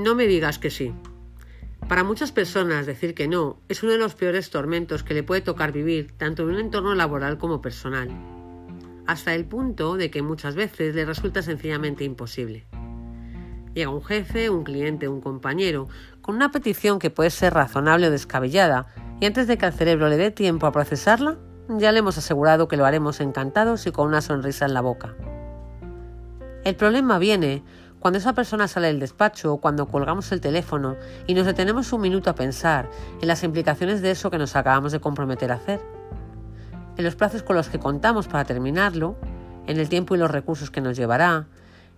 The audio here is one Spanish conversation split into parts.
No me digas que sí. Para muchas personas decir que no es uno de los peores tormentos que le puede tocar vivir tanto en un entorno laboral como personal, hasta el punto de que muchas veces le resulta sencillamente imposible. Llega un jefe, un cliente, un compañero, con una petición que puede ser razonable o descabellada, y antes de que al cerebro le dé tiempo a procesarla, ya le hemos asegurado que lo haremos encantados y con una sonrisa en la boca. El problema viene cuando esa persona sale del despacho o cuando colgamos el teléfono y nos detenemos un minuto a pensar en las implicaciones de eso que nos acabamos de comprometer a hacer, en los plazos con los que contamos para terminarlo, en el tiempo y los recursos que nos llevará,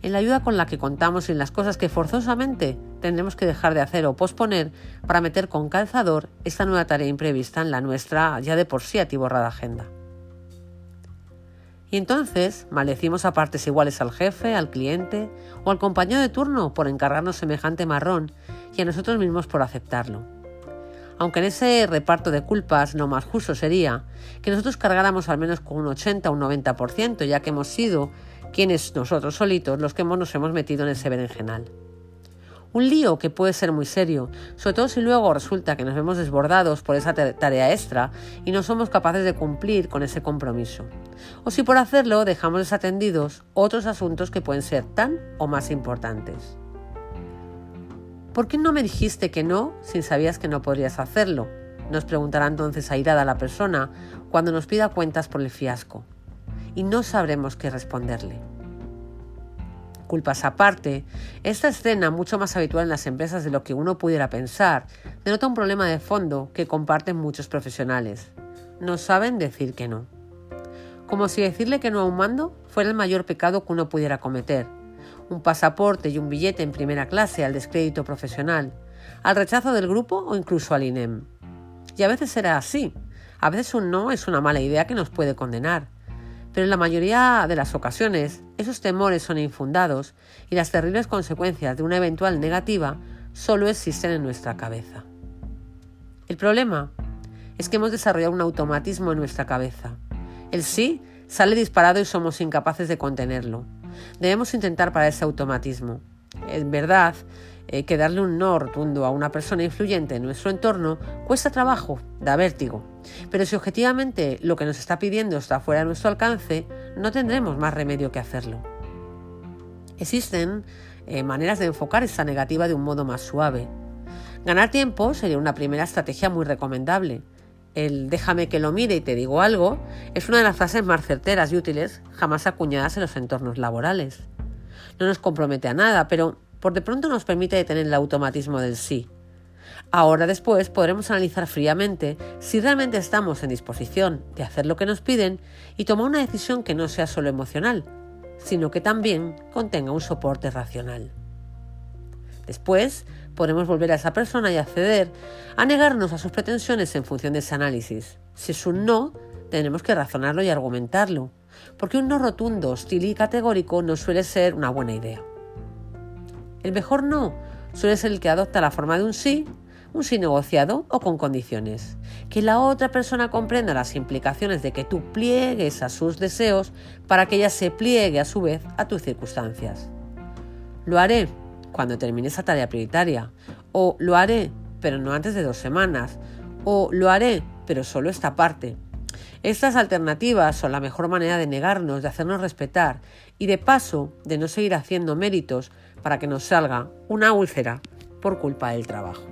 en la ayuda con la que contamos y en las cosas que forzosamente tendremos que dejar de hacer o posponer para meter con calzador esta nueva tarea imprevista en la nuestra ya de por sí atiborrada agenda. Y entonces maldecimos a partes iguales al jefe, al cliente o al compañero de turno por encargarnos semejante marrón y a nosotros mismos por aceptarlo. Aunque en ese reparto de culpas lo más justo sería que nosotros cargáramos al menos con un 80 o un 90%, ya que hemos sido quienes nosotros solitos los que nos hemos metido en ese berenjenal. Un lío que puede ser muy serio, sobre todo si luego resulta que nos vemos desbordados por esa tarea extra y no somos capaces de cumplir con ese compromiso. O si por hacerlo dejamos desatendidos otros asuntos que pueden ser tan o más importantes. ¿Por qué no me dijiste que no si sabías que no podrías hacerlo? Nos preguntará entonces airada la persona cuando nos pida cuentas por el fiasco. Y no sabremos qué responderle culpas aparte, esta escena, mucho más habitual en las empresas de lo que uno pudiera pensar, denota un problema de fondo que comparten muchos profesionales. No saben decir que no. Como si decirle que no a un mando fuera el mayor pecado que uno pudiera cometer. Un pasaporte y un billete en primera clase al descrédito profesional, al rechazo del grupo o incluso al INEM. Y a veces será así. A veces un no es una mala idea que nos puede condenar pero en la mayoría de las ocasiones esos temores son infundados y las terribles consecuencias de una eventual negativa solo existen en nuestra cabeza. El problema es que hemos desarrollado un automatismo en nuestra cabeza. El sí sale disparado y somos incapaces de contenerlo. Debemos intentar para ese automatismo. En verdad, eh, que darle un no rotundo a una persona influyente en nuestro entorno cuesta trabajo, da vértigo. Pero si objetivamente lo que nos está pidiendo está fuera de nuestro alcance, no tendremos más remedio que hacerlo. Existen eh, maneras de enfocar esa negativa de un modo más suave. Ganar tiempo sería una primera estrategia muy recomendable. El déjame que lo mire y te digo algo es una de las frases más certeras y útiles jamás acuñadas en los entornos laborales. No nos compromete a nada, pero por de pronto nos permite detener el automatismo del sí. Ahora después podremos analizar fríamente si realmente estamos en disposición de hacer lo que nos piden y tomar una decisión que no sea solo emocional, sino que también contenga un soporte racional. Después podremos volver a esa persona y acceder a negarnos a sus pretensiones en función de ese análisis. Si es un no, tenemos que razonarlo y argumentarlo, porque un no rotundo, hostil y categórico no suele ser una buena idea. El mejor no suele ser el que adopta la forma de un sí, un sí negociado o con condiciones. Que la otra persona comprenda las implicaciones de que tú pliegues a sus deseos para que ella se pliegue a su vez a tus circunstancias. Lo haré cuando termine esa tarea prioritaria. O lo haré, pero no antes de dos semanas. O lo haré, pero solo esta parte. Estas alternativas son la mejor manera de negarnos, de hacernos respetar y de paso de no seguir haciendo méritos para que nos salga una úlcera por culpa del trabajo.